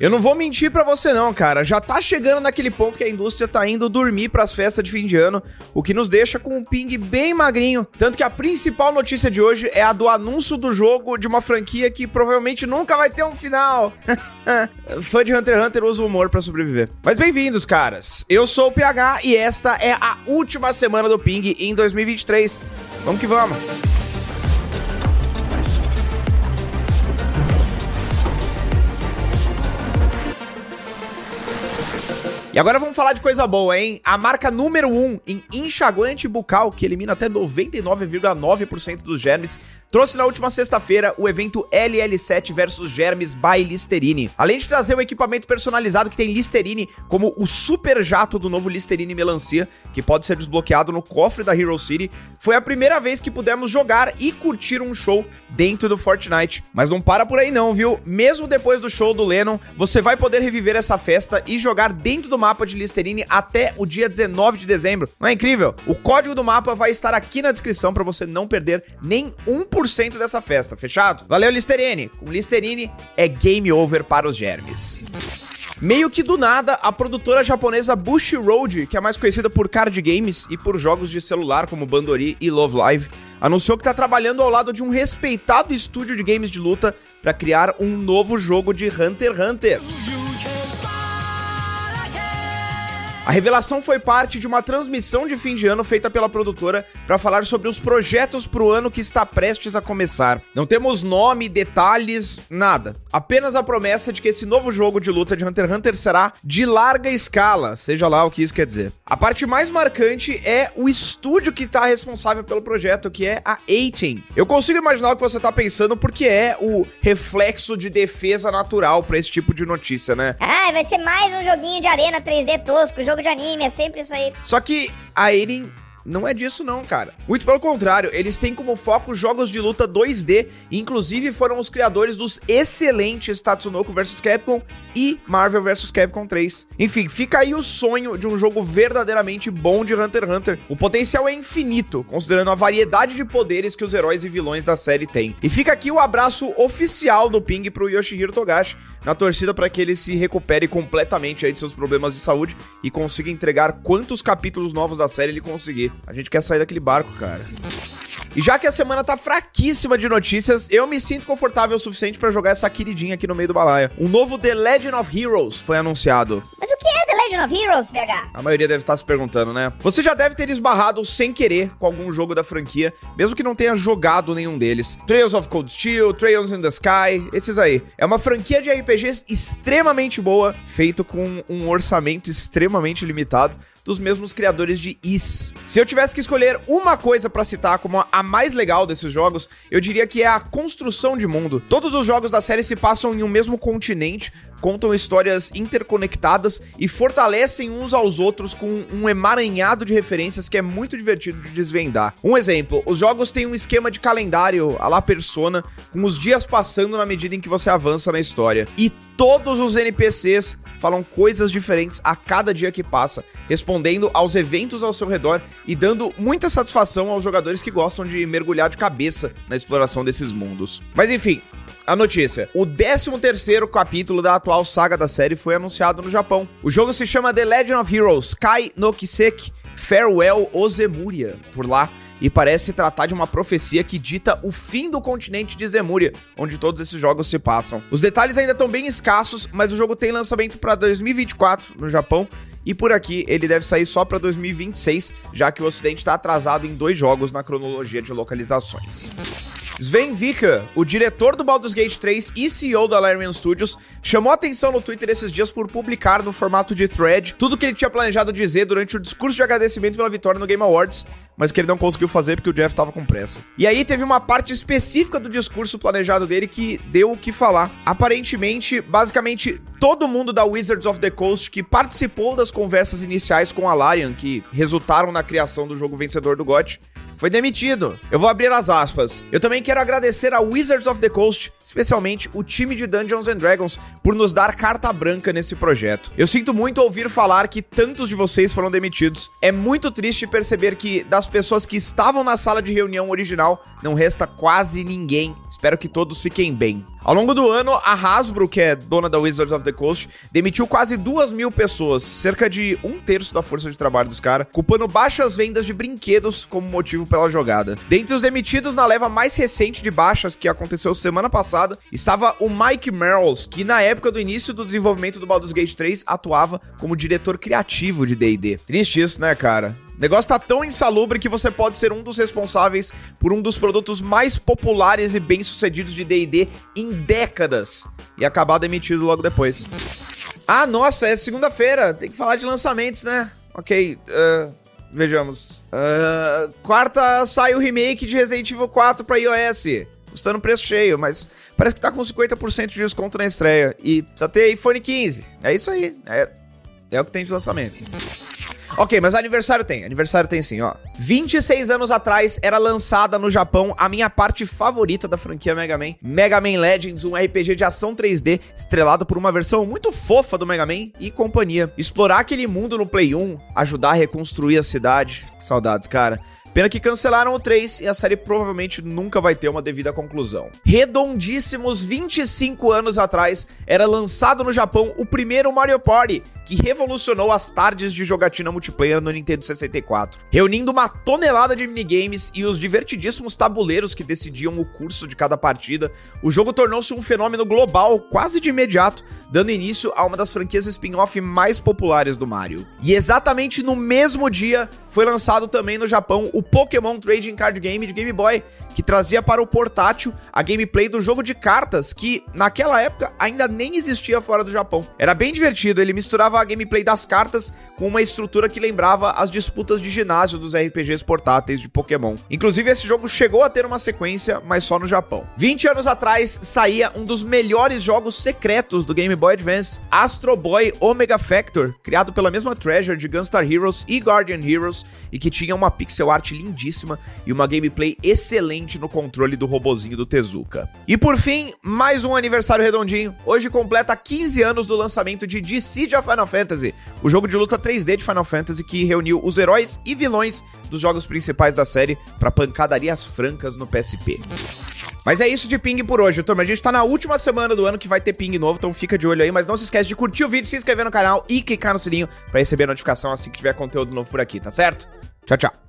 Eu não vou mentir para você não, cara. Já tá chegando naquele ponto que a indústria tá indo dormir para as festas de fim de ano, o que nos deixa com um ping bem magrinho. Tanto que a principal notícia de hoje é a do anúncio do jogo de uma franquia que provavelmente nunca vai ter um final. Fã de Hunter x Hunter usa o humor para sobreviver. Mas bem-vindos, caras. Eu sou o PH e esta é a última semana do ping em 2023. Vamos que vamos. E agora vamos falar de coisa boa, hein? A marca número 1 um em enxaguante bucal, que elimina até 99,9% dos germes, trouxe na última sexta-feira o evento LL7 versus Germes by Listerine. Além de trazer um equipamento personalizado que tem Listerine como o super jato do novo Listerine Melancia, que pode ser desbloqueado no cofre da Hero City, foi a primeira vez que pudemos jogar e curtir um show dentro do Fortnite. Mas não para por aí não, viu? Mesmo depois do show do Lennon, você vai poder reviver essa festa e jogar dentro do mapa de Listerine até o dia 19 de dezembro. Não é incrível? O código do mapa vai estar aqui na descrição para você não perder nem 1% dessa festa, fechado? Valeu, Listerine! Com Listerine é game over para os germes. Meio que do nada, a produtora japonesa Bushiroad, que é mais conhecida por card games e por jogos de celular como Bandori e Love Live, anunciou que está trabalhando ao lado de um respeitado estúdio de games de luta para criar um novo jogo de Hunter x Hunter. A revelação foi parte de uma transmissão de fim de ano feita pela produtora para falar sobre os projetos para o ano que está prestes a começar. Não temos nome, detalhes, nada. Apenas a promessa de que esse novo jogo de luta de Hunter x Hunter será de larga escala, seja lá o que isso quer dizer. A parte mais marcante é o estúdio que está responsável pelo projeto, que é a 18. Eu consigo imaginar o que você está pensando porque é o reflexo de defesa natural para esse tipo de notícia, né? Ah, vai ser mais um joguinho de arena 3D tosco, jogo de anime, é sempre isso aí. Só que a Eren não é disso não, cara. Muito pelo contrário, eles têm como foco jogos de luta 2D, e inclusive foram os criadores dos excelentes Tatsunoko vs Capcom e Marvel vs Capcom 3. Enfim, fica aí o sonho de um jogo verdadeiramente bom de Hunter x Hunter. O potencial é infinito, considerando a variedade de poderes que os heróis e vilões da série têm. E fica aqui o abraço oficial do Ping pro Yoshihiro Togashi, na torcida para que ele se recupere completamente aí de seus problemas de saúde e consiga entregar quantos capítulos novos da série ele conseguir. A gente quer sair daquele barco, cara. E já que a semana tá fraquíssima de notícias, eu me sinto confortável o suficiente para jogar essa queridinha aqui no meio do balaia. Um novo The Legend of Heroes foi anunciado. Mas o que é The Legend of Heroes, BH? A maioria deve estar se perguntando, né? Você já deve ter esbarrado sem querer com algum jogo da franquia, mesmo que não tenha jogado nenhum deles. Trails of Cold Steel, Trails in the Sky, esses aí. É uma franquia de RPGs extremamente boa, feito com um orçamento extremamente limitado dos mesmos criadores de Is. Se eu tivesse que escolher uma coisa para citar como a mais legal desses jogos, eu diria que é a construção de mundo. Todos os jogos da série se passam em um mesmo continente, contam histórias interconectadas e fortalecem uns aos outros com um emaranhado de referências que é muito divertido de desvendar. Um exemplo, os jogos têm um esquema de calendário a la persona, com os dias passando na medida em que você avança na história. E todos os NPCs falam coisas diferentes a cada dia que passa, respondendo aos eventos ao seu redor e dando muita satisfação aos jogadores que gostam de mergulhar de cabeça na exploração desses mundos. Mas enfim, a notícia. O 13º capítulo da atual saga da série foi anunciado no Japão. O jogo se chama The Legend of Heroes Kai no Kiseki Farewell Ozemuria, por lá, e parece tratar de uma profecia que dita o fim do continente de Zemuria, onde todos esses jogos se passam. Os detalhes ainda estão bem escassos, mas o jogo tem lançamento para 2024 no Japão e por aqui ele deve sair só para 2026, já que o Ocidente está atrasado em dois jogos na cronologia de localizações. Sven Vika, o diretor do Baldur's Gate 3 e CEO da Larian Studios, chamou atenção no Twitter esses dias por publicar no formato de thread tudo que ele tinha planejado dizer durante o discurso de agradecimento pela vitória no Game Awards, mas que ele não conseguiu fazer porque o Jeff tava com pressa. E aí teve uma parte específica do discurso planejado dele que deu o que falar. Aparentemente, basicamente, todo mundo da Wizards of the Coast que participou das conversas iniciais com a Larian, que resultaram na criação do jogo vencedor do GOT, foi demitido. Eu vou abrir as aspas. Eu também quero agradecer a Wizards of the Coast, especialmente o time de Dungeons and Dragons, por nos dar carta branca nesse projeto. Eu sinto muito ouvir falar que tantos de vocês foram demitidos. É muito triste perceber que das pessoas que estavam na sala de reunião original não resta quase ninguém. Espero que todos fiquem bem. Ao longo do ano, a Hasbro, que é dona da Wizards of the Coast, demitiu quase duas mil pessoas, cerca de um terço da força de trabalho dos caras, culpando baixas vendas de brinquedos como motivo pela jogada. Dentre os demitidos na leva mais recente de baixas, que aconteceu semana passada, estava o Mike Merrills, que na época do início do desenvolvimento do Baldur's Gate 3 atuava como diretor criativo de D&D. Triste isso, né, cara? Negócio tá tão insalubre que você pode ser um dos responsáveis por um dos produtos mais populares e bem-sucedidos de D&D em décadas e acabar demitido logo depois. Ah, nossa, é segunda-feira, tem que falar de lançamentos, né? Ok, uh, vejamos. Uh, quarta sai o remake de Resident Evil 4 pra iOS, custando preço cheio, mas parece que tá com 50% de desconto na estreia. E precisa ter iPhone 15, é isso aí, é, é o que tem de lançamento. Ok, mas aniversário tem. Aniversário tem sim, ó. 26 anos atrás era lançada no Japão a minha parte favorita da franquia Mega Man, Mega Man Legends, um RPG de ação 3D estrelado por uma versão muito fofa do Mega Man e companhia. Explorar aquele mundo no Play 1, ajudar a reconstruir a cidade. Que saudades, cara. Pena que cancelaram o 3 e a série provavelmente nunca vai ter uma devida conclusão. Redondíssimos 25 anos atrás, era lançado no Japão o primeiro Mario Party, que revolucionou as tardes de jogatina multiplayer no Nintendo 64, reunindo uma tonelada de minigames e os divertidíssimos tabuleiros que decidiam o curso de cada partida. O jogo tornou-se um fenômeno global quase de imediato, dando início a uma das franquias spin-off mais populares do Mario. E exatamente no mesmo dia foi lançado também no Japão o Pokémon Trading Card Game de Game Boy, que trazia para o portátil a gameplay do jogo de cartas que naquela época ainda nem existia fora do Japão. Era bem divertido, ele misturava a gameplay das cartas com uma estrutura que lembrava as disputas de ginásio dos RPGs portáteis de Pokémon. Inclusive, esse jogo chegou a ter uma sequência, mas só no Japão. 20 anos atrás saía um dos melhores jogos secretos do Game Boy Advance, Astro Boy Omega Factor, criado pela mesma Treasure de Gunstar Heroes e Guardian Heroes, e que tinha uma pixel art lindíssima e uma gameplay excelente no controle do robozinho do Tezuka. E por fim, mais um aniversário redondinho. Hoje completa 15 anos do lançamento de Dissidia Final Fantasy, o jogo de luta 3D de Final Fantasy que reuniu os heróis e vilões dos jogos principais da série para pancadarias francas no PSP. Mas é isso de ping por hoje, turma. A gente tá na última semana do ano que vai ter ping novo, então fica de olho aí. Mas não se esquece de curtir o vídeo, se inscrever no canal e clicar no sininho para receber a notificação assim que tiver conteúdo novo por aqui, tá certo? Tchau, tchau.